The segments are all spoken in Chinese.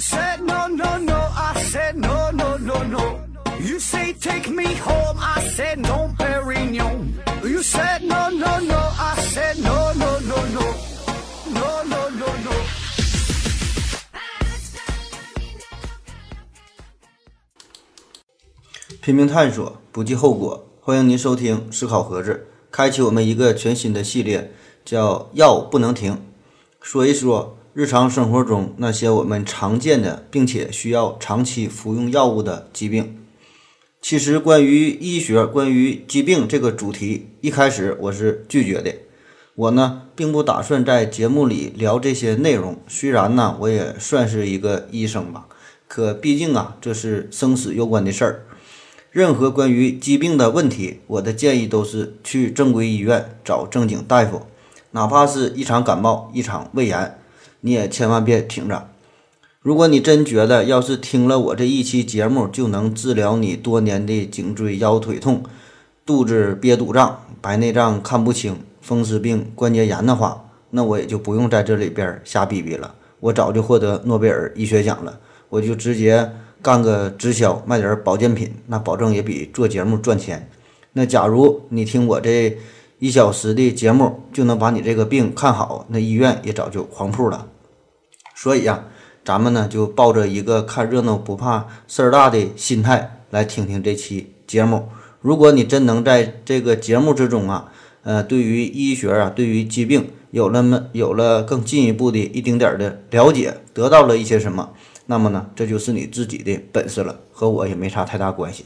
Said no, no, no, I said no, no, no, no. You say take me home, I said no, Perignon. You said no, no, no, I said no, no, no, no. No, no, no, no. 拼命探索，不计后果。欢迎您收听思考盒子，开启我们一个全新的系列，叫“药不能停”，说一说日常生活中那些我们常见的，并且需要长期服用药物的疾病。其实，关于医学、关于疾病这个主题，一开始我是拒绝的。我呢，并不打算在节目里聊这些内容。虽然呢，我也算是一个医生吧，可毕竟啊，这是生死攸关的事儿。任何关于疾病的问题，我的建议都是去正规医院找正经大夫，哪怕是一场感冒、一场胃炎，你也千万别挺着。如果你真觉得要是听了我这一期节目就能治疗你多年的颈椎腰腿痛、肚子憋堵胀、白内障看不清、风湿病、关节炎的话，那我也就不用在这里边瞎逼逼了。我早就获得诺贝尔医学奖了，我就直接干个直销，卖点保健品，那保证也比做节目赚钱。那假如你听我这一小时的节目就能把你这个病看好，那医院也早就黄铺了。所以呀。咱们呢就抱着一个看热闹不怕事儿大的心态来听听这期节目。如果你真能在这个节目之中啊，呃，对于医学啊，对于疾病有了么有了更进一步的一丁点儿的了解，得到了一些什么，那么呢，这就是你自己的本事了，和我也没啥太大关系。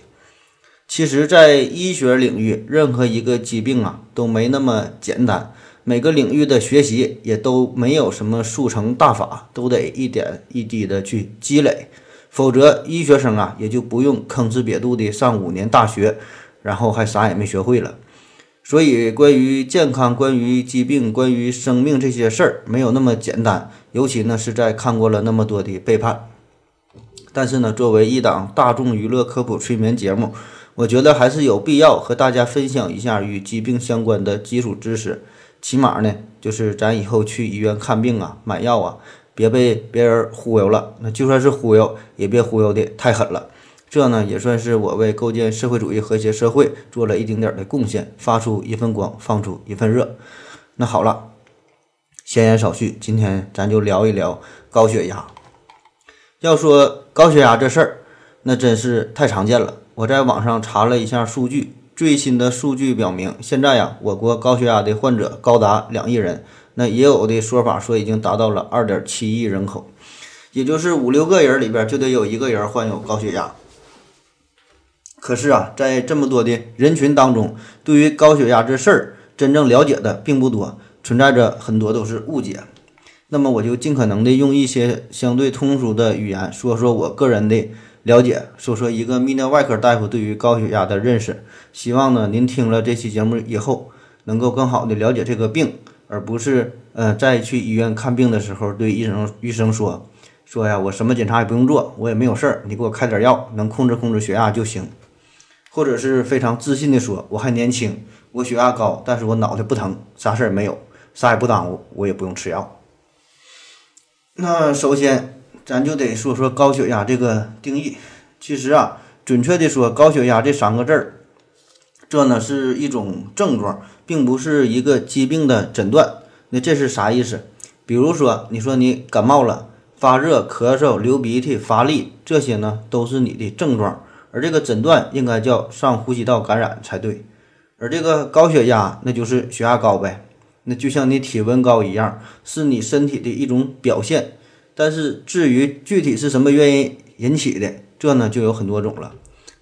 其实，在医学领域，任何一个疾病啊都没那么简单。每个领域的学习也都没有什么速成大法，都得一点一滴的去积累，否则医学生啊也就不用吭哧瘪肚的上五年大学，然后还啥也没学会了。所以，关于健康、关于疾病、关于生命这些事儿，没有那么简单。尤其呢是在看过了那么多的背叛。但是呢，作为一档大众娱乐科普催眠节目，我觉得还是有必要和大家分享一下与疾病相关的基础知识。起码呢，就是咱以后去医院看病啊、买药啊，别被别人忽悠了。那就算是忽悠，也别忽悠的太狠了。这呢，也算是我为构建社会主义和谐社会做了一丁点的贡献，发出一份光，放出一份热。那好了，闲言少叙，今天咱就聊一聊高血压。要说高血压这事儿，那真是太常见了。我在网上查了一下数据。最新的数据表明，现在呀，我国高血压的患者高达两亿人。那也有的说法说已经达到了二点七亿人口，也就是五六个人里边就得有一个人患有高血压。可是啊，在这么多的人群当中，对于高血压这事儿真正了解的并不多，存在着很多都是误解。那么我就尽可能的用一些相对通俗的语言说说我个人的。了解说说一个泌尿外科大夫对于高血压的认识，希望呢您听了这期节目以后，能够更好的了解这个病，而不是呃再去医院看病的时候对医生医生说说呀我什么检查也不用做，我也没有事儿，你给我开点药能控制控制血压就行，或者是非常自信的说我还年轻，我血压高，但是我脑袋不疼，啥事儿也没有，啥也不耽误，我也不用吃药。那首先。咱就得说说高血压这个定义。其实啊，准确的说，高血压这三个字儿，这呢是一种症状，并不是一个疾病的诊断。那这是啥意思？比如说，你说你感冒了，发热、咳嗽、流鼻涕、乏力，这些呢都是你的症状，而这个诊断应该叫上呼吸道感染才对。而这个高血压，那就是血压高呗，那就像你体温高一样，是你身体的一种表现。但是至于具体是什么原因引起的，这呢就有很多种了。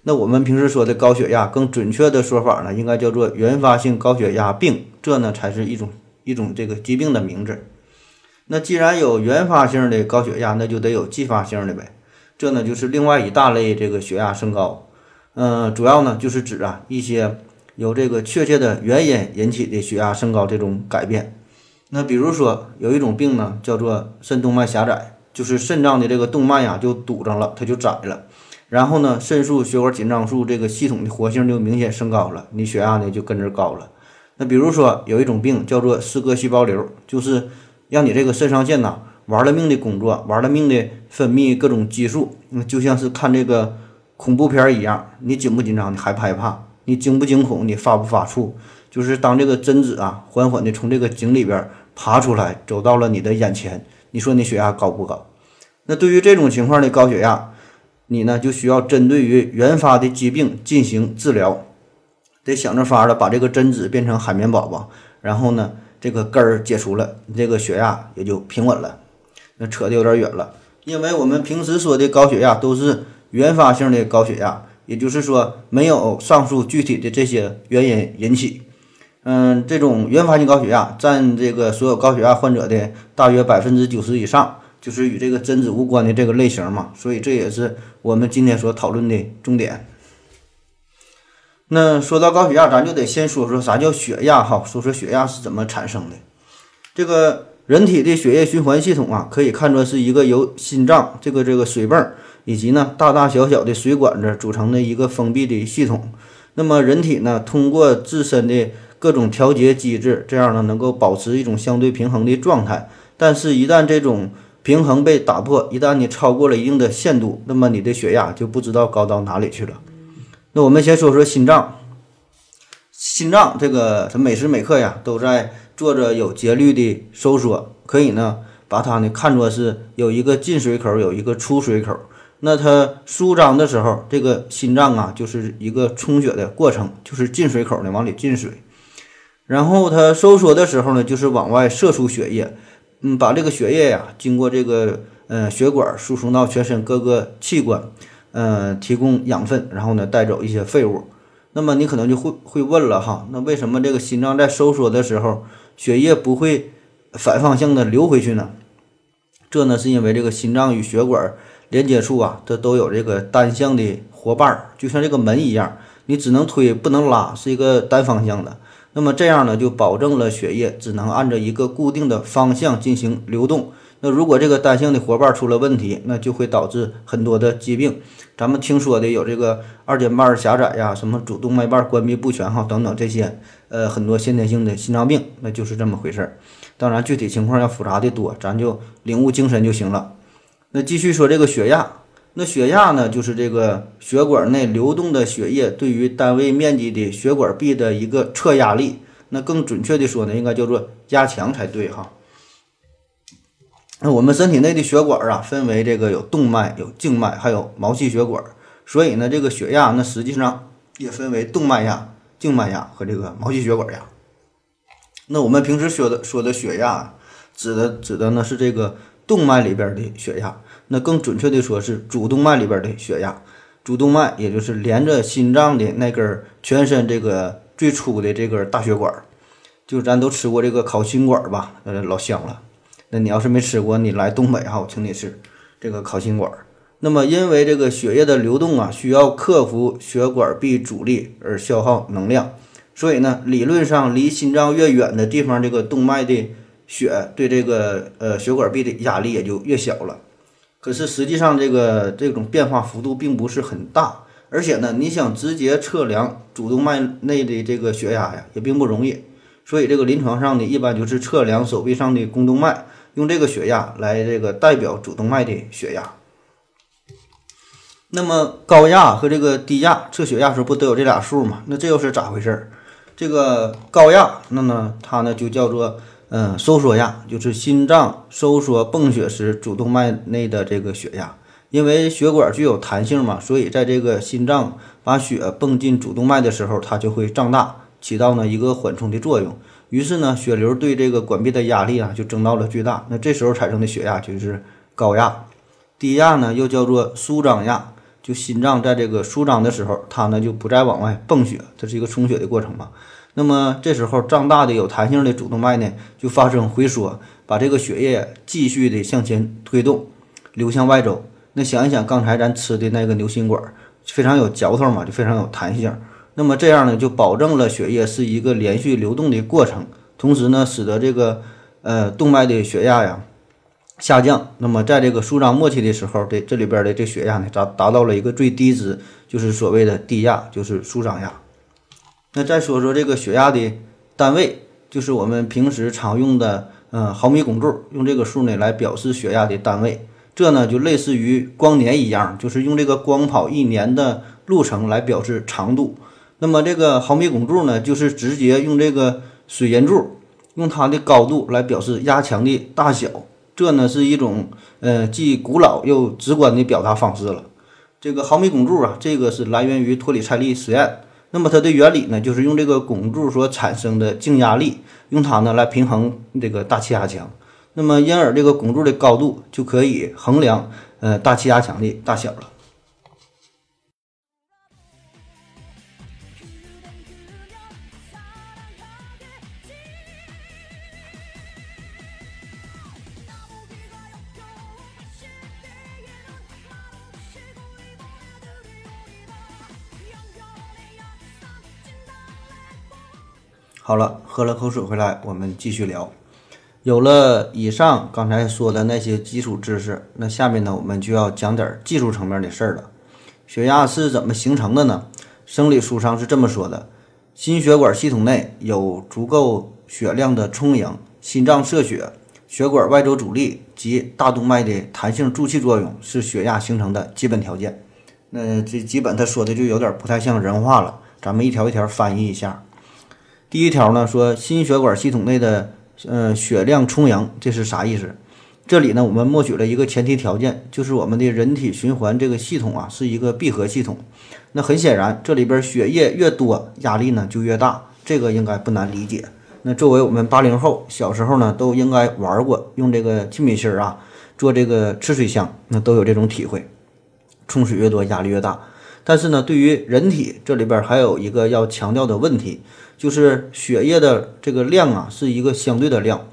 那我们平时说的高血压，更准确的说法呢，应该叫做原发性高血压病，这呢才是一种一种这个疾病的名字。那既然有原发性的高血压，那就得有继发性的呗。这呢就是另外一大类这个血压升高。嗯，主要呢就是指啊一些有这个确切的原因引起的血压升高这种改变。那比如说有一种病呢，叫做肾动脉狭窄，就是肾脏的这个动脉呀就堵上了，它就窄了，然后呢，肾素、血管紧张素这个系统的活性就明显升高了，你血压呢就跟着高了。那比如说有一种病叫做四个细胞瘤，就是让你这个肾上腺呐玩了命的工作，玩了命的分泌各种激素，那就像是看这个恐怖片一样，你紧不紧张？你害不害怕？你惊不惊恐？你发不发怵？就是当这个针子啊，缓缓地从这个井里边爬出来，走到了你的眼前，你说你血压高不高？那对于这种情况的高血压，你呢就需要针对于原发的疾病进行治疗，得想着法儿的把这个针子变成海绵宝宝，然后呢，这个根儿解除了，你这个血压也就平稳了。那扯得有点远了，因为我们平时说的高血压都是原发性的高血压，也就是说没有上述具体的这些原因引起。嗯，这种原发性高血压占这个所有高血压患者的大约百分之九十以上，就是与这个真子无关的这个类型嘛，所以这也是我们今天所讨论的重点。那说到高血压，咱就得先说说啥叫血压哈，说说血压是怎么产生的。这个人体的血液循环系统啊，可以看作是一个由心脏这个这个水泵以及呢大大小小的水管子组成的一个封闭的系统。那么人体呢，通过自身的各种调节机制，这样呢能够保持一种相对平衡的状态。但是，一旦这种平衡被打破，一旦你超过了一定的限度，那么你的血压就不知道高到哪里去了。那我们先说说心脏，心脏这个它每时每刻呀都在做着有节律的收缩，可以呢把它呢看作是有一个进水口，有一个出水口。那它舒张的时候，这个心脏啊就是一个充血的过程，就是进水口呢往里进水。然后它收缩的时候呢，就是往外射出血液，嗯，把这个血液呀，经过这个呃血管输送到全身各个器官，呃，提供养分，然后呢带走一些废物。那么你可能就会会问了哈，那为什么这个心脏在收缩的时候，血液不会反方向的流回去呢？这呢是因为这个心脏与血管连接处啊，它都有这个单向的活瓣儿，就像这个门一样，你只能推不能拉，是一个单方向的。那么这样呢，就保证了血液只能按照一个固定的方向进行流动。那如果这个单向的活瓣出了问题，那就会导致很多的疾病。咱们听说的有这个二尖瓣狭窄呀，什么主动脉瓣关闭不全哈等等这些，呃，很多先天性的心脏病，那就是这么回事儿。当然，具体情况要复杂的多，咱就领悟精神就行了。那继续说这个血压。那血压呢，就是这个血管内流动的血液对于单位面积的血管壁的一个测压力。那更准确的说呢，应该叫做压强才对哈。那我们身体内的血管啊，分为这个有动脉、有静脉，还有毛细血管。所以呢，这个血压那实际上也分为动脉压、静脉压和这个毛细血管压。那我们平时说的说的血压，指的指的呢是这个动脉里边的血压。那更准确的说是主动脉里边的血压，主动脉也就是连着心脏的那根全身这个最粗的这根大血管，就咱都吃过这个烤心管吧，呃，老香了。那你要是没吃过，你来东北哈，我请你吃这个烤心管。那么因为这个血液的流动啊，需要克服血管壁阻力而消耗能量，所以呢，理论上离心脏越远的地方，这个动脉的血对这个呃血管壁的压力也就越小了。可是实际上，这个这种变化幅度并不是很大，而且呢，你想直接测量主动脉内的这个血压呀，也并不容易。所以这个临床上呢，一般就是测量手臂上的肱动脉，用这个血压来这个代表主动脉的血压。那么高压和这个低压测血压时候不都有这俩数吗？那这又是咋回事儿？这个高压，那么它呢就叫做。嗯，收缩压就是心脏收缩泵血时主动脉内的这个血压，因为血管具有弹性嘛，所以在这个心脏把血泵进主动脉的时候，它就会胀大，起到呢一个缓冲的作用。于是呢，血流对这个管壁的压力啊就增到了最大。那这时候产生的血压就是高压。低压呢又叫做舒张压，就心脏在这个舒张的时候，它呢就不再往外泵血，这是一个充血的过程嘛。那么这时候胀大的有弹性的主动脉呢，就发生回缩，把这个血液继续的向前推动，流向外走。那想一想，刚才咱吃的那个牛心管非常有嚼头嘛，就非常有弹性。那么这样呢，就保证了血液是一个连续流动的过程，同时呢，使得这个呃动脉的血压呀下降。那么在这个舒张末期的时候，这这里边的这血压呢达达到了一个最低值，就是所谓的低压，就是舒张压。那再说说这个血压的单位，就是我们平时常用的嗯毫米汞柱，用这个数呢来表示血压的单位。这呢就类似于光年一样，就是用这个光跑一年的路程来表示长度。那么这个毫米汞柱呢，就是直接用这个水银柱，用它的高度来表示压强的大小。这呢是一种呃既古老又直观的表达方式了。这个毫米汞柱啊，这个是来源于托里蔡利实验。那么它的原理呢，就是用这个拱柱所产生的静压力，用它呢来平衡这个大气压强。那么因而这个拱柱的高度就可以衡量呃大气压强的大小了。好了，喝了口水回来，我们继续聊。有了以上刚才说的那些基础知识，那下面呢，我们就要讲点技术层面的事儿了。血压是怎么形成的呢？生理书上是这么说的：心血管系统内有足够血量的充盈，心脏射血，血管外周阻力及大动脉的弹性助气作用是血压形成的基本条件。那这基本他说的就有点不太像人话了，咱们一条一条翻译一下。第一条呢，说心血管系统内的呃血量充盈，这是啥意思？这里呢，我们默许了一个前提条件，就是我们的人体循环这个系统啊是一个闭合系统。那很显然，这里边血液越多，压力呢就越大，这个应该不难理解。那作为我们八零后，小时候呢都应该玩过，用这个气米芯啊做这个吃水箱，那都有这种体会。冲水越多，压力越大。但是呢，对于人体这里边还有一个要强调的问题。就是血液的这个量啊，是一个相对的量，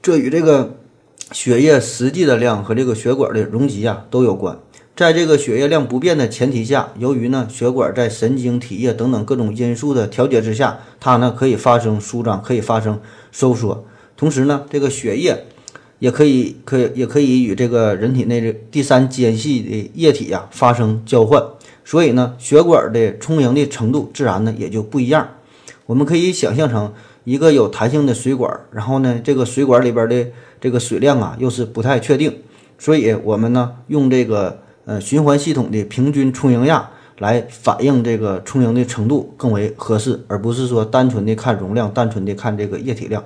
这与这个血液实际的量和这个血管的容积啊都有关。在这个血液量不变的前提下，由于呢血管在神经、体液等等各种因素的调节之下，它呢可以发生舒张，可以发生收缩。同时呢，这个血液也可以可以也可以与这个人体内的第三间隙的液体呀发生交换。所以呢，血管的充盈的程度自然呢也就不一样。我们可以想象成一个有弹性的水管，然后呢，这个水管里边的这个水量啊又是不太确定，所以我们呢用这个呃循环系统的平均充盈压来反映这个充盈的程度更为合适，而不是说单纯的看容量，单纯的看这个液体量。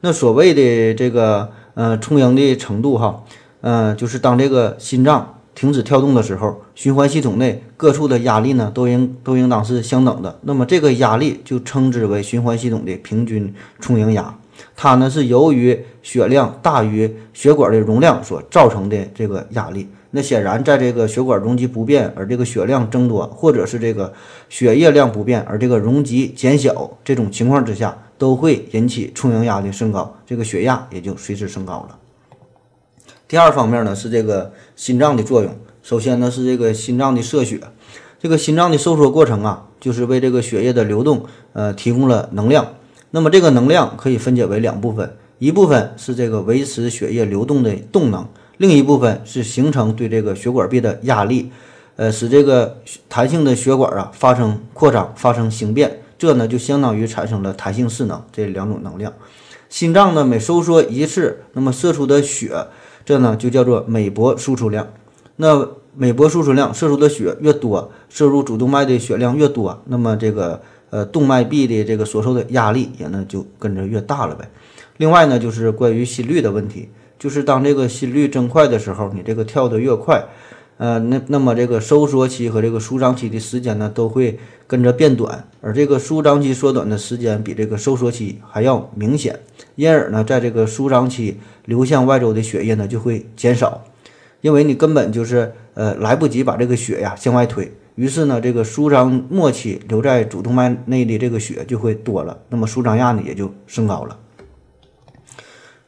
那所谓的这个呃充盈的程度哈，嗯，就是当这个心脏。停止跳动的时候，循环系统内各处的压力呢，都应都应当是相等的。那么这个压力就称之为循环系统的平均充盈压。它呢是由于血量大于血管的容量所造成的这个压力。那显然，在这个血管容积不变而这个血量增多，或者是这个血液量不变而这个容积减小这种情况之下，都会引起充盈压的升高，这个血压也就随之升高了。第二方面呢是这个心脏的作用。首先呢是这个心脏的射血，这个心脏的收缩过程啊，就是为这个血液的流动呃提供了能量。那么这个能量可以分解为两部分，一部分是这个维持血液流动的动能，另一部分是形成对这个血管壁的压力，呃使这个弹性的血管啊发生扩张、发生形变。这呢就相当于产生了弹性势能这两种能量。心脏呢每收缩一次，那么射出的血。这呢就叫做每搏输出量，那每搏输出量射出的血越多，摄入主动脉的血量越多，那么这个呃动脉壁的这个所受的压力也呢就跟着越大了呗。另外呢就是关于心率的问题，就是当这个心率增快的时候，你这个跳得越快。呃，那那么这个收缩期和这个舒张期的时间呢，都会跟着变短，而这个舒张期缩短的时间比这个收缩期还要明显，因而呢，在这个舒张期流向外周的血液呢就会减少，因为你根本就是呃来不及把这个血呀向外推，于是呢，这个舒张末期留在主动脉内的这个血就会多了，那么舒张压呢也就升高了。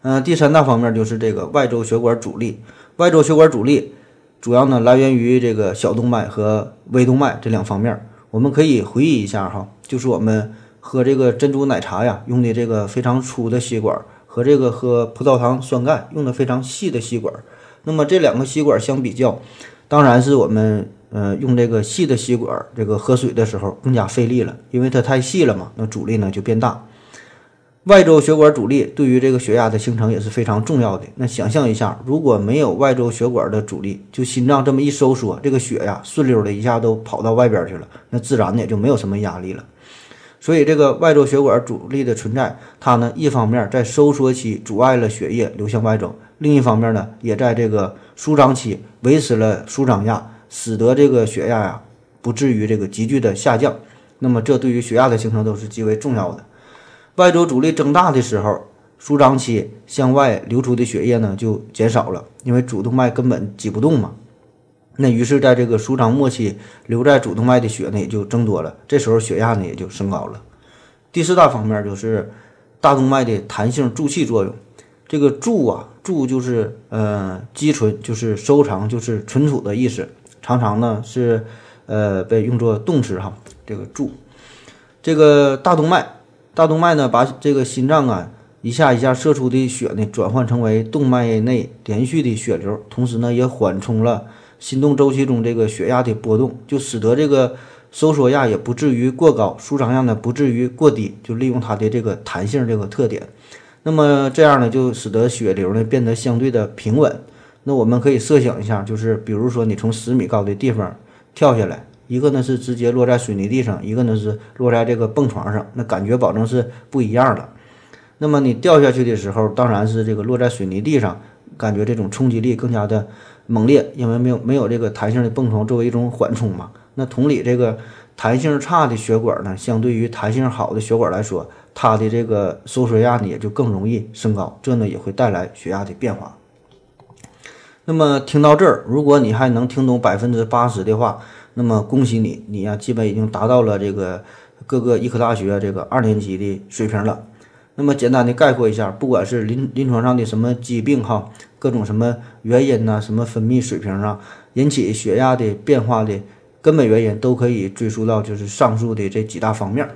嗯，第三大方面就是这个外周血管阻力，外周血管阻力。主要呢来源于这个小动脉和微动脉这两方面。我们可以回忆一下哈，就是我们喝这个珍珠奶茶呀，用的这个非常粗的吸管，和这个喝葡萄糖酸钙用的非常细的吸管。那么这两个吸管相比较，当然是我们呃用这个细的吸管，这个喝水的时候更加费力了，因为它太细了嘛，那阻力呢就变大。外周血管阻力对于这个血压的形成也是非常重要的。那想象一下，如果没有外周血管的阻力，就心脏这么一收缩，这个血呀顺溜的一下都跑到外边去了，那自然的也就没有什么压力了。所以这个外周血管阻力的存在，它呢一方面在收缩期阻碍了血液流向外周，另一方面呢也在这个舒张期维持了舒张压，使得这个血压呀不至于这个急剧的下降。那么这对于血压的形成都是极为重要的。外周阻力增大的时候，舒张期向外流出的血液呢就减少了，因为主动脉根本挤不动嘛。那于是，在这个舒张末期，留在主动脉的血呢也就增多了，这时候血压呢也就升高了。第四大方面就是大动脉的弹性助气作用。这个助啊，助就是呃积存，就是收藏，就是存储的意思，常常呢是呃被用作动词哈。这个助，这个大动脉。大动脉呢，把这个心脏啊一下一下射出的血呢，转换成为动脉内连续的血流，同时呢，也缓冲了心动周期中这个血压的波动，就使得这个收缩压也不至于过高，舒张压呢不至于过低，就利用它的这个弹性这个特点。那么这样呢，就使得血流呢变得相对的平稳。那我们可以设想一下，就是比如说你从十米高的地方跳下来。一个呢是直接落在水泥地上，一个呢是落在这个蹦床上，那感觉保证是不一样的。那么你掉下去的时候，当然是这个落在水泥地上，感觉这种冲击力更加的猛烈，因为没有没有这个弹性的蹦床作为一种缓冲嘛。那同理，这个弹性差的血管呢，相对于弹性好的血管来说，它的这个收缩压呢也就更容易升高，这呢也会带来血压的变化。那么听到这儿，如果你还能听懂百分之八十的话，那么恭喜你，你呀基本已经达到了这个各个医科大学这个二年级的水平了。那么简单的概括一下，不管是临临床上的什么疾病哈，各种什么原因呐，什么分泌水平啊，引起血压的变化的根本原因，都可以追溯到就是上述的这几大方面。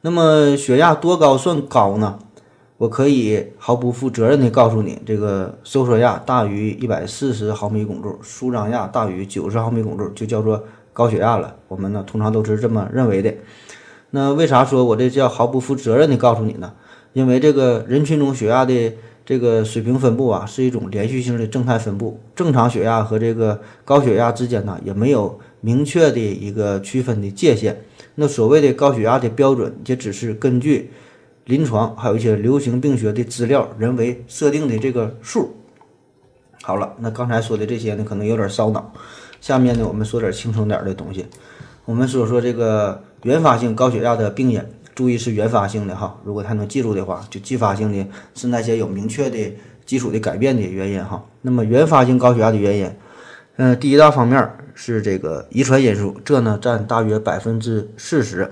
那么血压多高算高呢？我可以毫不负责任的告诉你，这个收缩压大于一百四十毫米汞柱，舒张压大于九十毫米汞柱，就叫做高血压了。我们呢通常都是这么认为的。那为啥说我这叫毫不负责任的告诉你呢？因为这个人群中血压的这个水平分布啊，是一种连续性的正态分布。正常血压和这个高血压之间呢，也没有明确的一个区分的界限。那所谓的高血压的标准，也只是根据。临床还有一些流行病学的资料，人为设定的这个数。好了，那刚才说的这些呢，可能有点烧脑。下面呢，我们说点轻松点的东西。我们说说这个原发性高血压的病因，注意是原发性的哈。如果他能记住的话，就继发性的是那些有明确的基础的改变的原因哈。那么原发性高血压的原因，嗯，第一大方面是这个遗传因素，这呢占大约百分之四十。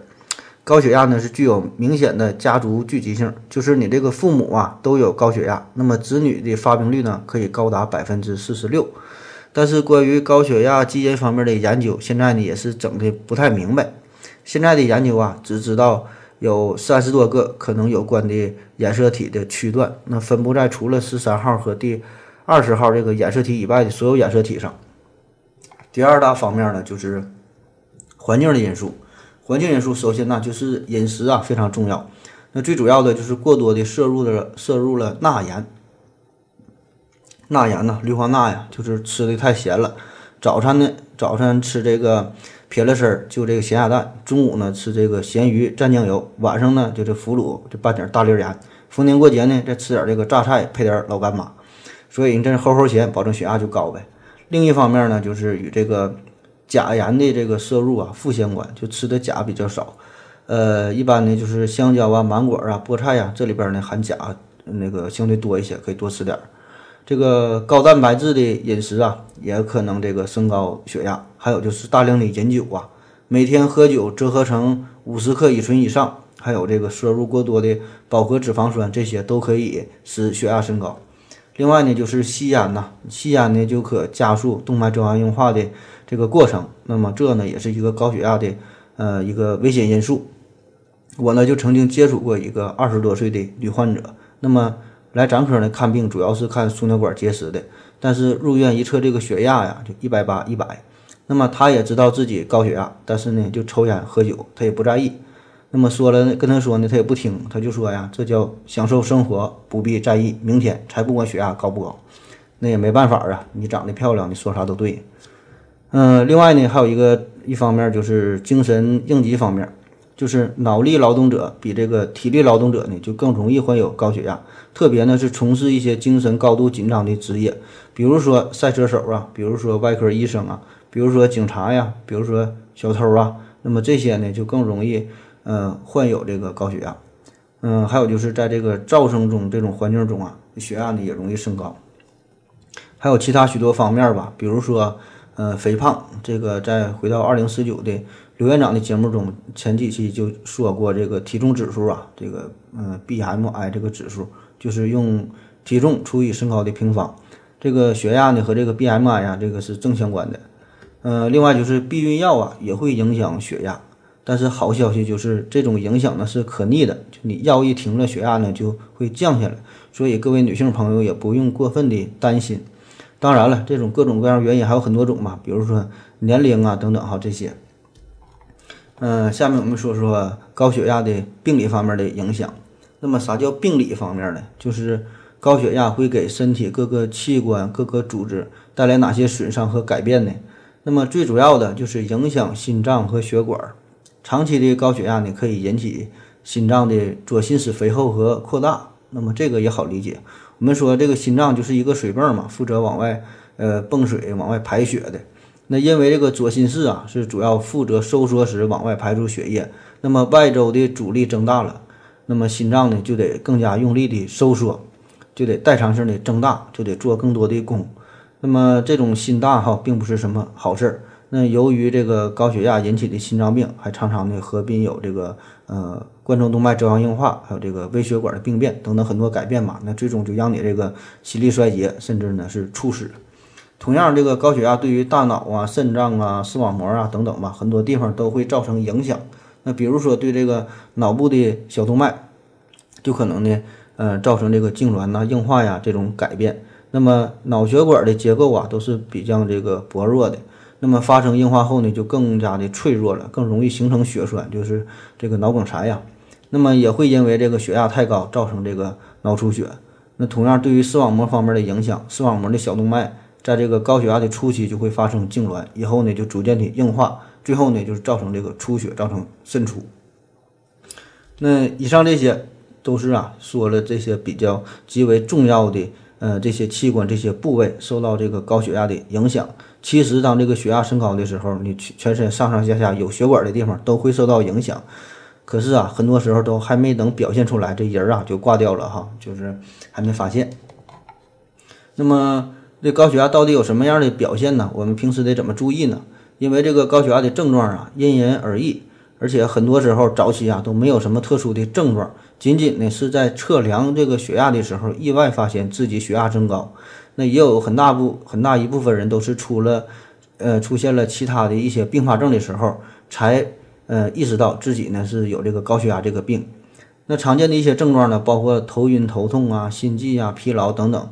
高血压呢是具有明显的家族聚集性，就是你这个父母啊都有高血压，那么子女的发病率呢可以高达百分之四十六。但是关于高血压基因方面的研究，现在呢也是整的不太明白。现在的研究啊只知道有三十多个可能有关的染色体的区段，那分布在除了十三号和第二十号这个染色体以外的所有染色体上。第二大方面呢就是环境的因素。环境因素，首先呢就是饮食啊非常重要。那最主要的就是过多的摄入了摄入了钠盐。钠盐呢，氯化钠呀，就是吃的太咸了。早餐呢，早餐吃这个撇了丝儿，就这个咸鸭蛋。中午呢吃这个咸鱼蘸酱油。晚上呢就这腐乳，就拌点大粒盐。逢年过节呢再吃点这个榨菜，配点老干妈。所以你这齁齁咸，保证血压就高呗。另一方面呢，就是与这个。钾盐的这个摄入啊，负相关，就吃的钾比较少。呃，一般呢就是香蕉啊、芒果啊、菠菜呀，这里边呢含钾那个相对多一些，可以多吃点儿。这个高蛋白质的饮食啊，也可能这个升高血压。还有就是大量的饮酒啊，每天喝酒折合成五十克乙醇以上，还有这个摄入过多的饱和脂肪酸，这些都可以使血压升高。另外呢，就是吸烟呐，吸烟呢就可加速动脉粥样硬化的。这个过程，那么这呢也是一个高血压的呃一个危险因素。我呢就曾经接触过一个二十多岁的女患者，那么来咱科呢看病主要是看输尿管结石的，但是入院一测这个血压呀就一百八一百，那么他也知道自己高血压，但是呢就抽烟喝酒，他也不在意。那么说了跟他说呢，他也不听，他就说呀，这叫享受生活，不必在意明天，才不管血压高不高。那也没办法啊，你长得漂亮，你说啥都对。嗯，另外呢，还有一个一方面就是精神应激方面，就是脑力劳动者比这个体力劳动者呢就更容易患有高血压，特别呢是从事一些精神高度紧张的职业，比如说赛车手啊，比如说外科医生啊，比如说警察呀，比如说小偷啊，那么这些呢就更容易呃患有这个高血压。嗯，还有就是在这个噪声中这种环境中啊，血压呢也容易升高。还有其他许多方面吧，比如说。呃，肥胖这个，再回到二零四九的刘院长的节目中，前几期就说过这个体重指数啊，这个嗯 BMI 这个指数就是用体重除以身高的平方。这个血压呢和这个 BMI 啊，这个是正相关的。呃，另外就是避孕药啊也会影响血压，但是好消息就是这种影响呢是可逆的，就你药一停了，血压呢就会降下来，所以各位女性朋友也不用过分的担心。当然了，这种各种各样原因还有很多种嘛，比如说年龄啊等等哈这些。嗯，下面我们说说高血压的病理方面的影响。那么啥叫病理方面呢？就是高血压会给身体各个器官、各个组织带来哪些损伤和改变呢？那么最主要的就是影响心脏和血管。长期的高血压呢，可以引起心脏的左心室肥厚和扩大。那么这个也好理解。我们说这个心脏就是一个水泵嘛，负责往外呃泵水、往外排血的。那因为这个左心室啊是主要负责收缩时往外排出血液，那么外周的阻力增大了，那么心脏呢就得更加用力的收缩，就得代偿性的增大，就得做更多的功。那么这种心大哈并不是什么好事儿。那由于这个高血压引起的心脏病，还常常的合并有这个呃。冠状动脉粥样硬化，还有这个微血管的病变等等很多改变嘛，那最终就让你这个心力衰竭，甚至呢是猝死。同样，这个高血压对于大脑啊、肾脏啊、视网膜啊等等吧，很多地方都会造成影响。那比如说对这个脑部的小动脉，就可能呢，呃，造成这个痉挛呐、硬化呀这种改变。那么脑血管的结构啊都是比较这个薄弱的。那么发生硬化后呢，就更加的脆弱了，更容易形成血栓，就是这个脑梗塞呀。那么也会因为这个血压太高造成这个脑出血。那同样对于视网膜方面的影响，视网膜的小动脉在这个高血压的初期就会发生痉挛，以后呢就逐渐的硬化，最后呢就是造成这个出血，造成渗出。那以上这些都是啊说了这些比较极为重要的呃这些器官这些部位受到这个高血压的影响。其实当这个血压升高的时候，你全全身上上下下有血管的地方都会受到影响。可是啊，很多时候都还没等表现出来，这人啊就挂掉了哈，就是还没发现。那么这高血压到底有什么样的表现呢？我们平时得怎么注意呢？因为这个高血压的症状啊因人而异，而且很多时候早期啊都没有什么特殊的症状，仅仅呢是在测量这个血压的时候意外发现自己血压增高。那也有很大部很大一部分人都是出了呃出现了其他的一些并发症的时候才。呃，意识到自己呢是有这个高血压这个病，那常见的一些症状呢，包括头晕、头痛啊、心悸啊、疲劳等等。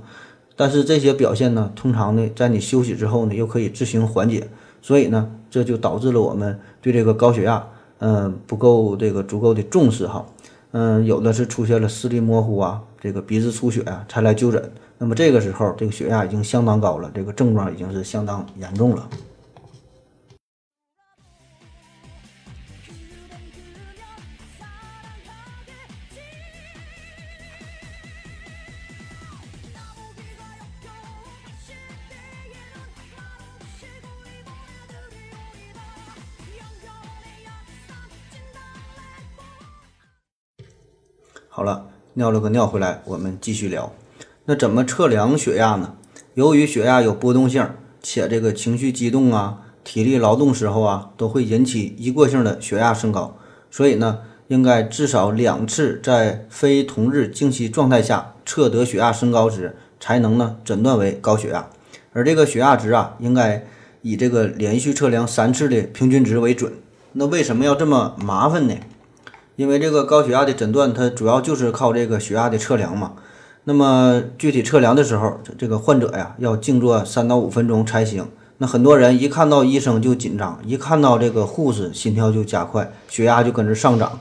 但是这些表现呢，通常呢，在你休息之后呢，又可以自行缓解。所以呢，这就导致了我们对这个高血压，嗯，不够这个足够的重视哈。嗯，有的是出现了视力模糊啊，这个鼻子出血啊，才来就诊。那么这个时候，这个血压已经相当高了，这个症状已经是相当严重了。好了，尿了个尿回来，我们继续聊。那怎么测量血压呢？由于血压有波动性，且这个情绪激动啊、体力劳动时候啊，都会引起一过性的血压升高，所以呢，应该至少两次在非同日静息状态下测得血压升高时，才能呢诊断为高血压。而这个血压值啊，应该以这个连续测量三次的平均值为准。那为什么要这么麻烦呢？因为这个高血压的诊断，它主要就是靠这个血压的测量嘛。那么具体测量的时候，这个患者呀要静坐三到五分钟才行。那很多人一看到医生就紧张，一看到这个护士心跳就加快，血压就跟着上涨。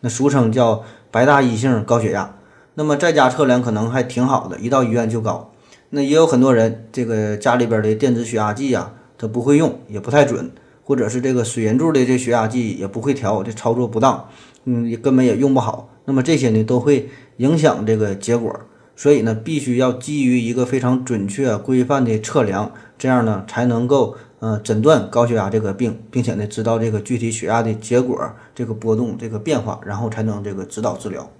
那俗称叫白大一性高血压。那么在家测量可能还挺好的，一到医院就高。那也有很多人，这个家里边的电子血压计呀，他不会用，也不太准，或者是这个水银柱的这血压计也不会调，这操作不当，嗯，也根本也用不好。那么这些呢，都会影响这个结果。所以呢，必须要基于一个非常准确、规范的测量，这样呢才能够呃诊断高血压这个病，并且呢知道这个具体血压的结果、这个波动、这个变化，然后才能这个指导治疗。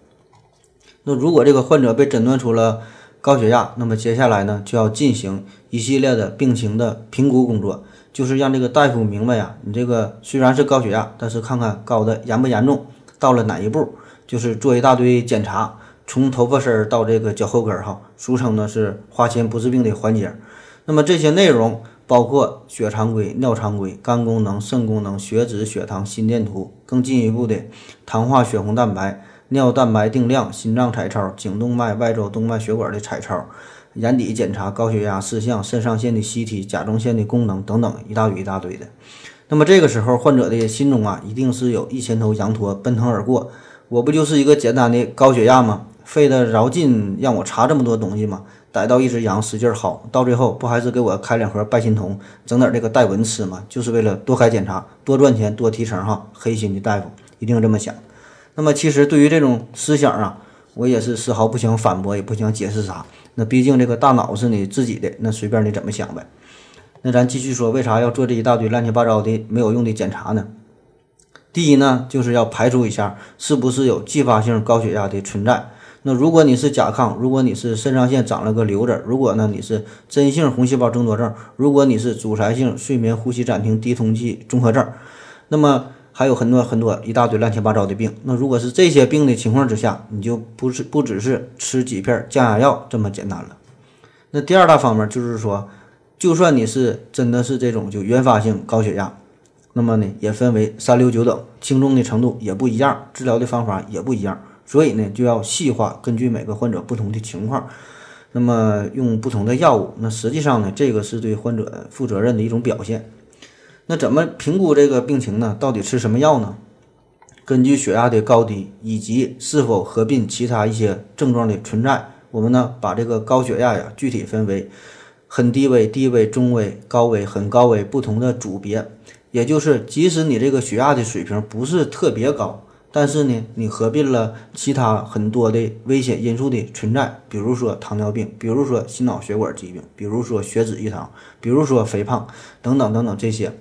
那如果这个患者被诊断出了高血压，那么接下来呢就要进行一系列的病情的评估工作，就是让这个大夫明白呀，你这个虽然是高血压，但是看看高的严不严重，到了哪一步，就是做一大堆检查。从头发丝儿到这个脚后跟儿，哈，俗称呢是花钱不治病的环节。那么这些内容包括血常规、尿常规、肝功能、肾功能、血脂、血糖、心电图，更进一步的糖化血红蛋白、尿蛋白定量、心脏彩超、颈动脉、外周动脉血管的彩超、眼底检查、高血压视像、肾上腺的 CT、甲状腺的功能等等，一大堆一大堆的。那么这个时候，患者的心中啊，一定是有一千头羊驼奔腾而过。我不就是一个简单的高血压吗？费得饶劲让我查这么多东西吗？逮到一只羊使劲薅，到最后不还是给我开两盒拜心酮，整点这个带纹吃吗？就是为了多开检查，多赚钱，多提成哈！黑心的大夫一定这么想。那么其实对于这种思想啊，我也是丝毫不想反驳，也不想解释啥。那毕竟这个大脑是你自己的，那随便你怎么想呗。那咱继续说，为啥要做这一大堆乱七八糟的没有用的检查呢？第一呢，就是要排除一下是不是有继发性高血压的存在。那如果你是甲亢，如果你是肾上腺长了个瘤子，如果呢你是真性红细胞增多症，如果你是阻塞性睡眠呼吸暂停低通气综合症，那么还有很多很多一大堆乱七八糟的病。那如果是这些病的情况之下，你就不是不只是吃几片降压药这么简单了。那第二大方面就是说，就算你是真的是这种就原发性高血压，那么呢也分为三六九等，轻重的程度也不一样，治疗的方法也不一样。所以呢，就要细化，根据每个患者不同的情况，那么用不同的药物。那实际上呢，这个是对患者负责任的一种表现。那怎么评估这个病情呢？到底吃什么药呢？根据血压的高低以及是否合并其他一些症状的存在，我们呢把这个高血压呀具体分为很低危、低危、中危、高危、很高危不同的组别。也就是，即使你这个血压的水平不是特别高。但是呢，你合并了其他很多的危险因素的存在，比如说糖尿病，比如说心脑血管疾病，比如说血脂异常，比如说肥胖等等等等这些，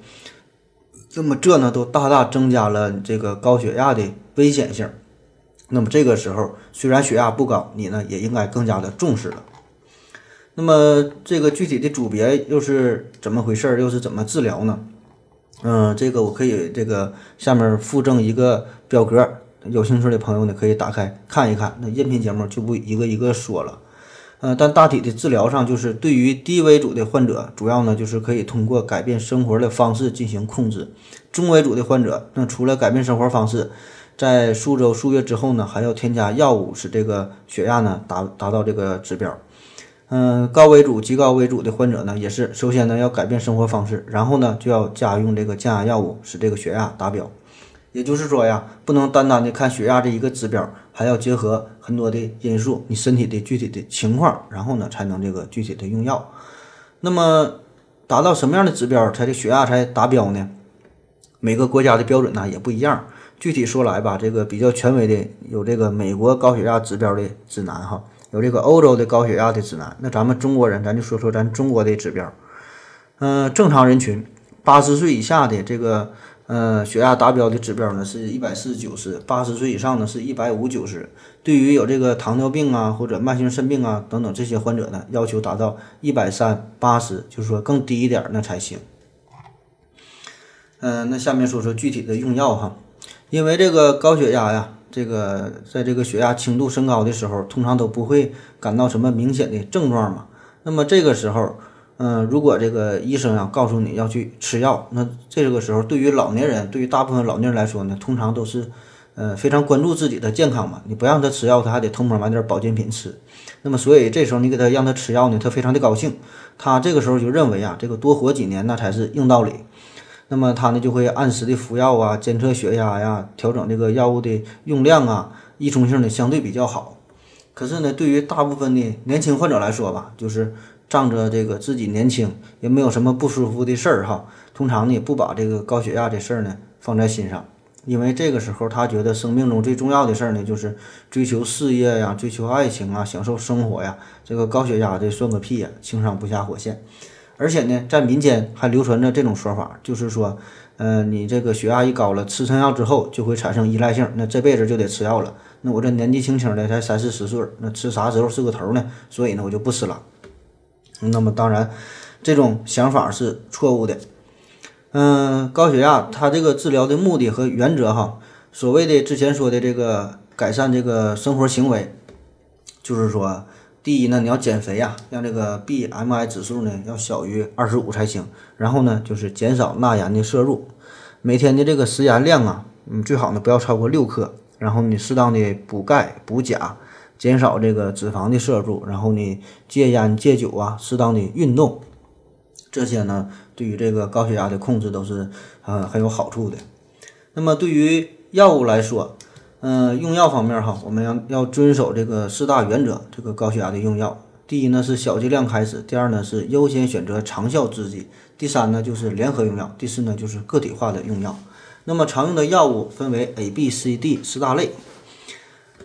那么这呢都大大增加了这个高血压的危险性。那么这个时候，虽然血压不高，你呢也应该更加的重视了。那么这个具体的组别又是怎么回事儿？又是怎么治疗呢？嗯，这个我可以这个下面附赠一个表格，有兴趣的朋友呢可以打开看一看。那音频节目就不一个一个说了，嗯，但大体的治疗上就是对于低危组的患者，主要呢就是可以通过改变生活的方式进行控制；中危组的患者，那除了改变生活方式，在数周数月之后呢，还要添加药物，使这个血压呢达达到这个指标。嗯，高危组、极高危组的患者呢，也是首先呢要改变生活方式，然后呢就要加用这个降压药物，使这个血压达标。也就是说呀，不能单单的看血压这一个指标，还要结合很多的因素，你身体的具体的情况，然后呢才能这个具体的用药。那么达到什么样的指标才这血压才达标呢？每个国家的标准呢也不一样。具体说来吧，这个比较权威的有这个美国高血压指标的指南哈。有这个欧洲的高血压的指南，那咱们中国人，咱就说说咱中国的指标。嗯，正常人群八十岁以下的这个呃血压达标的指标呢是一百四十九十，八十岁以上呢是一百五九十。对于有这个糖尿病啊或者慢性肾病啊等等这些患者呢，要求达到一百三八十，就是说更低一点那才行。嗯，那下面说说具体的用药哈，因为这个高血压呀。这个在这个血压轻度升高的时候，通常都不会感到什么明显的症状嘛。那么这个时候，嗯，如果这个医生啊告诉你要去吃药，那这个时候对于老年人，对于大部分老年人来说呢，通常都是，呃，非常关注自己的健康嘛。你不让他吃药，他还得偷摸买点保健品吃。那么所以这时候你给他让他吃药呢，他非常的高兴。他这个时候就认为啊，这个多活几年那才是硬道理。那么他呢就会按时的服药啊，监测血压呀，调整这个药物的用量啊，依从性呢相对比较好。可是呢，对于大部分的年轻患者来说吧，就是仗着这个自己年轻，也没有什么不舒服的事儿哈，通常呢也不把这个高血压这事儿呢放在心上，因为这个时候他觉得生命中最重要的事儿呢就是追求事业呀，追求爱情啊，享受生活呀，这个高血压这算个屁呀，轻伤不下火线。而且呢，在民间还流传着这种说法，就是说，呃，你这个血压一高了，吃成药之后就会产生依赖性，那这辈子就得吃药了。那我这年纪轻轻的，才三四十岁，那吃啥时候是个头呢？所以呢，我就不吃了。那么当然，这种想法是错误的。嗯，高血压它这个治疗的目的和原则哈，所谓的之前说的这个改善这个生活行为，就是说。第一呢，你要减肥呀，让这个 BMI 指数呢要小于二十五才行。然后呢，就是减少钠盐的摄入，每天的这个食盐量啊，嗯，最好呢不要超过六克。然后你适当的补钙补钾，减少这个脂肪的摄入。然后呢，戒烟戒酒啊，适当的运动，这些呢对于这个高血压的控制都是呃很有好处的。那么对于药物来说，嗯，用药方面哈，我们要要遵守这个四大原则。这个高血压的用药，第一呢是小剂量开始，第二呢是优先选择长效制剂，第三呢就是联合用药，第四呢就是个体化的用药。那么常用的药物分为 A、B、C、D 四大类。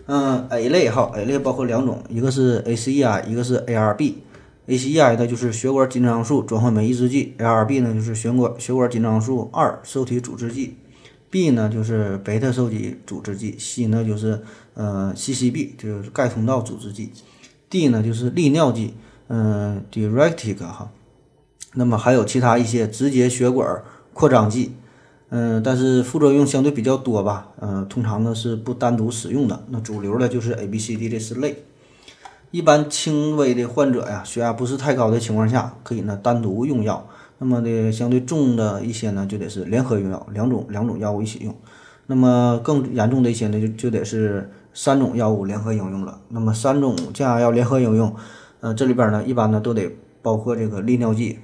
嗯，A 类哈，A 类包括两种，一个是 ACEI，一个是 ARB。ACEI 呢就是血管紧张素转换酶抑制剂，ARB 呢就是血管血管紧张素二受体阻滞剂。B 呢就是贝塔受体阻滞剂，C 呢就是呃 CCB 就是钙通道阻滞剂，D 呢就是利尿剂，嗯，diuretic 哈。那么还有其他一些直接血管扩张剂，嗯，但是副作用相对比较多吧，嗯，通常呢是不单独使用的。那主流的就是 A、B、C、D 这四类。一般轻微的患者呀，血压不是太高的情况下，可以呢单独用药。那么的相对重的一些呢，就得是联合用药，两种两种药物一起用。那么更严重的一些呢，就就得是三种药物联合应用了。那么三种降压药联合应用，呃，这里边呢一般呢都得包括这个利尿剂。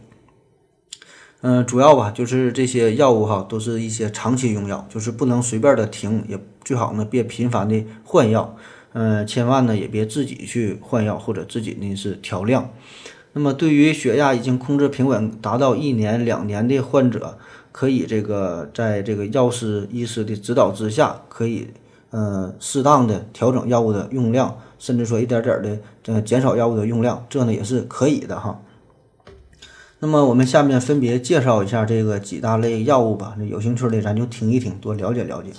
嗯，主要吧就是这些药物哈，都是一些长期用药，就是不能随便的停，也最好呢别频繁的换药。嗯，千万呢也别自己去换药或者自己呢是调量。那么，对于血压已经控制平稳达到一年两年的患者，可以这个在这个药师医师的指导之下，可以呃适当的调整药物的用量，甚至说一点点的呃减少药物的用量，这呢也是可以的哈。那么我们下面分别介绍一下这个几大类药物吧，那有兴趣的咱就听一听，多了解了解。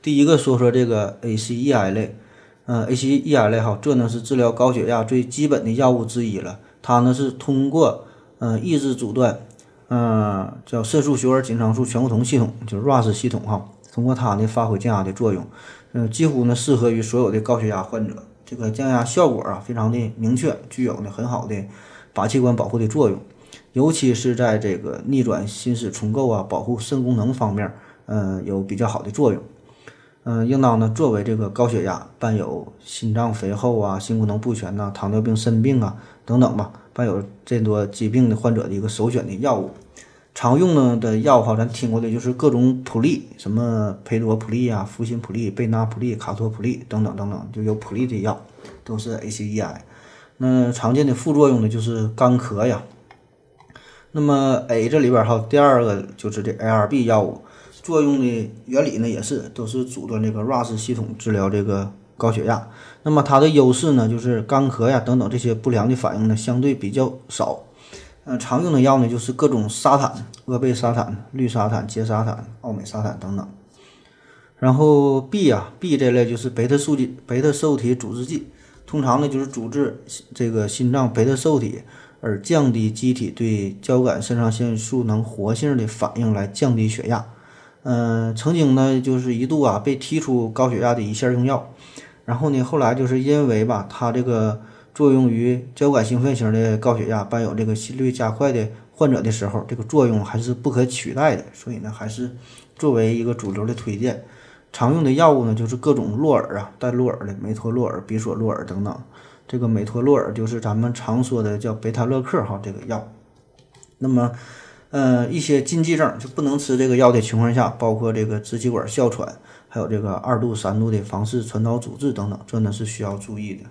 第一个说说这个 ACEI 类，嗯，ACEI 类哈，这呢是治疗高血压最基本的药物之一了。它呢是通过嗯抑制阻断，嗯叫肾素血管紧张素醛固酮系统，就是 RAS 系统哈，通过它呢发挥降压的作用，嗯几乎呢适合于所有的高血压患者，这个降压效果啊非常的明确，具有呢很好的靶器官保护的作用，尤其是在这个逆转心室重构啊，保护肾功能方面，嗯有比较好的作用。嗯，应当呢作为这个高血压伴有心脏肥厚啊、心功能不全呐、糖尿病肾病啊等等吧，伴有这多疾病的患者的一个首选的药物。常用呢的药哈，咱听过的就是各种普利，什么培罗普利啊、福辛普利、贝纳普利、卡托普利等等等等，就有普利的药，都是 ACEI。那常见的副作用呢就是干咳呀。那么 A 这里边哈，第二个就是这 ARB 药物。作用的原理呢，也是都是阻断这个 RAS 系统治疗这个高血压。那么它的优势呢，就是干咳呀等等这些不良的反应呢，相对比较少。嗯，常用的药呢，就是各种沙坦、阿贝沙坦、氯沙坦、缬沙坦、奥美沙坦等等。然后 B 啊，B 这类就是贝塔受体贝塔受体阻滞剂，通常呢就是阻滞这个心脏贝塔受体，而降低机体对交感肾上腺素能活性的反应，来降低血压。嗯，曾经呢，就是一度啊被踢出高血压的一线用药，然后呢，后来就是因为吧，它这个作用于交感兴奋型的高血压伴有这个心率加快的患者的时候，这个作用还是不可取代的，所以呢，还是作为一个主流的推荐。常用的药物呢，就是各种洛尔啊，带洛尔的美托洛尔、比索洛尔等等。这个美托洛尔就是咱们常说的叫贝塔勒克哈，这个药。那么。呃，一些禁忌症就不能吃这个药的情况下，包括这个支气管哮喘，还有这个二度、三度的房室传导阻滞等等，这呢是需要注意的。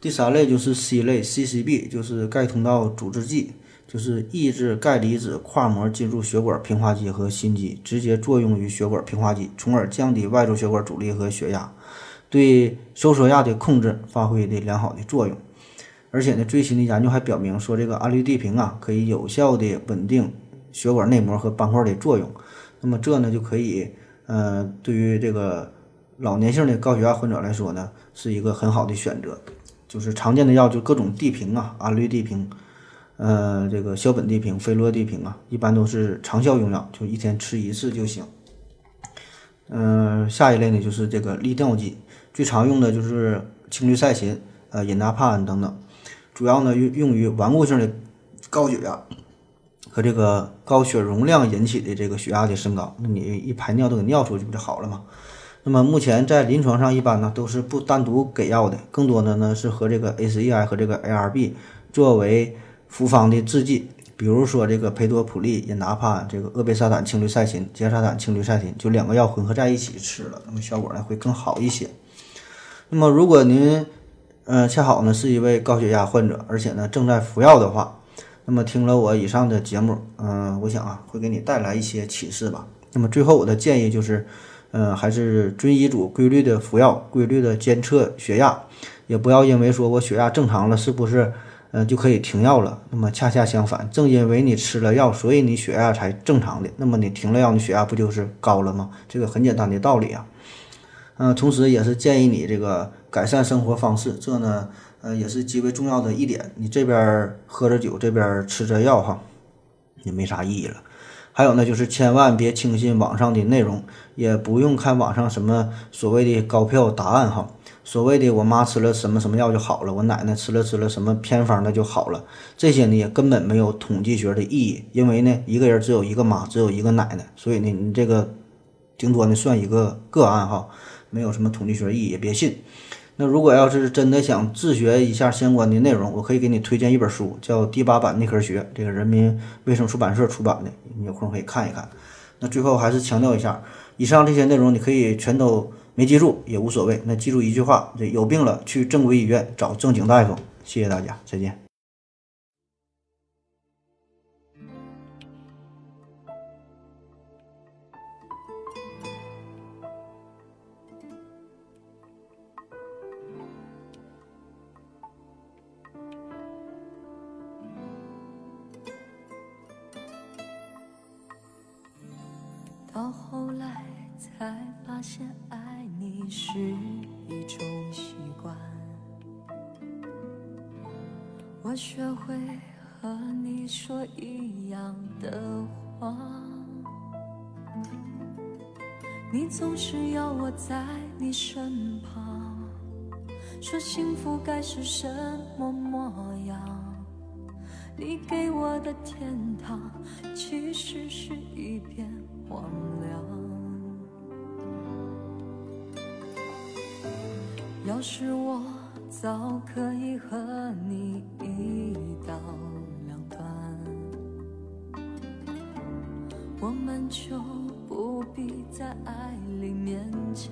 第三类就是 C 类，CCB 就是钙通道阻滞剂，就是抑制钙离子跨膜进入血管平滑肌和心肌，直接作用于血管平滑肌，从而降低外周血管阻力和血压，对收缩压的控制发挥的良好的作用。而且呢，最新的研究还表明说，这个氨氯地平啊，可以有效的稳定血管内膜和斑块的作用。那么这呢，就可以，呃，对于这个老年性的高血压患者来说呢，是一个很好的选择。就是常见的药，就各种地平啊，氨氯地平，呃，这个硝苯地平、非洛地平啊，一般都是长效用药，就一天吃一次就行。嗯，下一类呢，就是这个利尿剂，最常用的就是氢氯噻嗪、呃，隐达帕胺等等。主要呢用用于顽固性的高血压和这个高血容量引起的这个血压的升高，那你一排尿都给尿出去不就好了吗？那么目前在临床上一般呢都是不单独给药的，更多的呢是和这个 ACEI 和这个 ARB 作为复方的制剂，比如说这个培多普利、隐达帕、这个厄贝沙坦氢氯噻嗪、缬沙坦氢氯噻嗪，就两个药混合在一起吃了，那么效果呢会更好一些。那么如果您呃，恰好呢是一位高血压患者，而且呢正在服药的话，那么听了我以上的节目，嗯，我想啊会给你带来一些启示吧。那么最后我的建议就是，呃，还是遵医嘱，规律的服药，规律的监测血压，也不要因为说我血压正常了，是不是，呃，就可以停药了？那么恰恰相反，正因为你吃了药，所以你血压才正常的。那么你停了药，你血压不就是高了吗？这个很简单的道理啊。嗯，同时也是建议你这个。改善生活方式，这呢，呃，也是极为重要的一点。你这边喝着酒，这边吃着药，哈，也没啥意义了。还有呢，就是千万别轻信网上的内容，也不用看网上什么所谓的高票答案，哈，所谓的我妈吃了什么什么药就好了，我奶奶吃了吃了什么偏方的就好了，这些呢也根本没有统计学的意义，因为呢，一个人只有一个妈，只有一个奶奶，所以呢，你这个顶多呢算一个个案，哈，没有什么统计学意义，也别信。那如果要是真的想自学一下相关的内容，我可以给你推荐一本书，叫《第八版内科学》，这个人民卫生出版社出版的，你有空可以看一看。那最后还是强调一下，以上这些内容你可以全都没记住也无所谓，那记住一句话：这有病了去正规医院找正经大夫。谢谢大家，再见。只要我在你身旁，说幸福该是什么模样。你给我的天堂，其实是一片。荒凉。要是我早可以和你一刀两断，我们就不必在爱里勉强。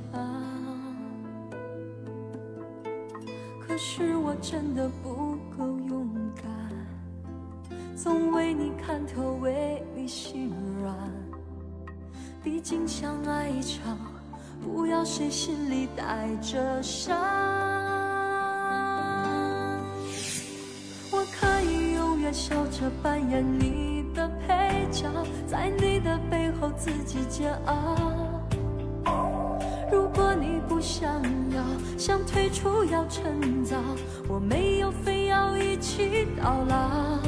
可是我真的不够勇敢，总为你看透，为你心软。毕竟相爱一场，不要谁心里带着伤。我可以永远笑着扮演你在你的背后自己煎熬。如果你不想要，想退出要趁早，我没有非要一起到老。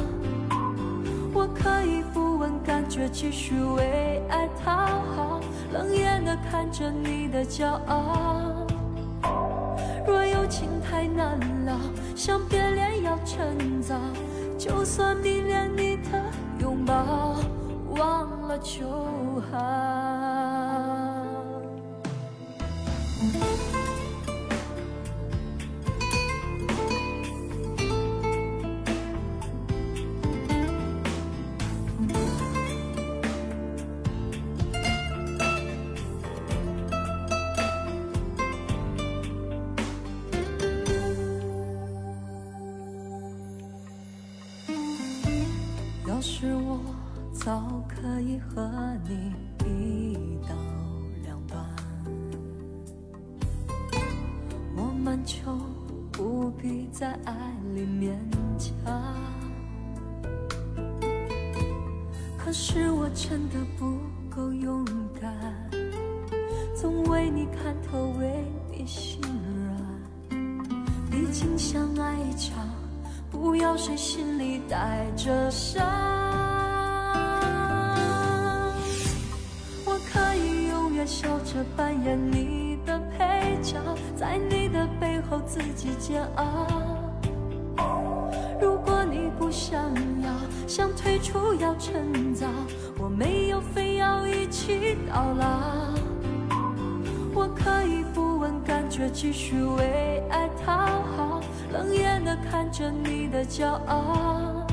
我可以不问感觉，继续为爱讨好，冷眼的看着你的骄傲。若有情太难了，想别恋要趁早，就算迷恋你的拥抱，就好要是我早可以和你一刀两断。我们就不必在爱里勉强。可是我真的不够勇敢，总为你看透，为你心软。毕竟相爱一场，不要谁心里带着伤。自己煎熬。如果你不想要，想退出要趁早，我没有非要一起到老。我可以不问感觉，继续为爱讨好，冷眼的看着你的骄傲。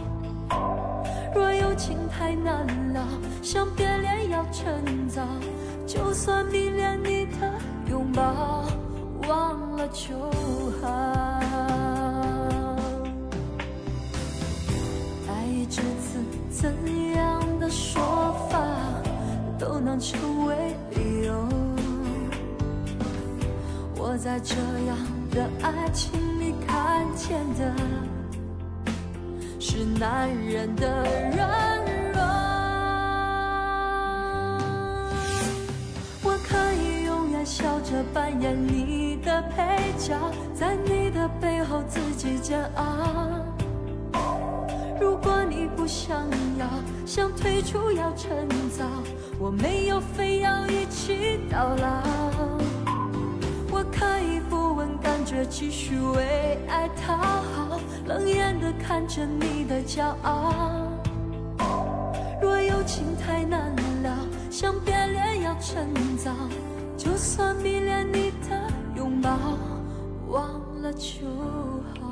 若有情太难了，想别恋要趁早，就算迷恋你的拥抱，忘了就。爱一只字，怎样的说法都能成为理由。我在这样的爱情里看见的，是男人的软弱。我可以永远笑着扮演你的配角，在你的背后自己煎熬。如果你不想要，想退出要趁早，我没有非要一起到老。我可以不问感觉，继续为爱讨好，冷眼的看着你的骄傲。若有情太难了，想别恋要趁早，就算迷恋你的拥抱，忘了就好。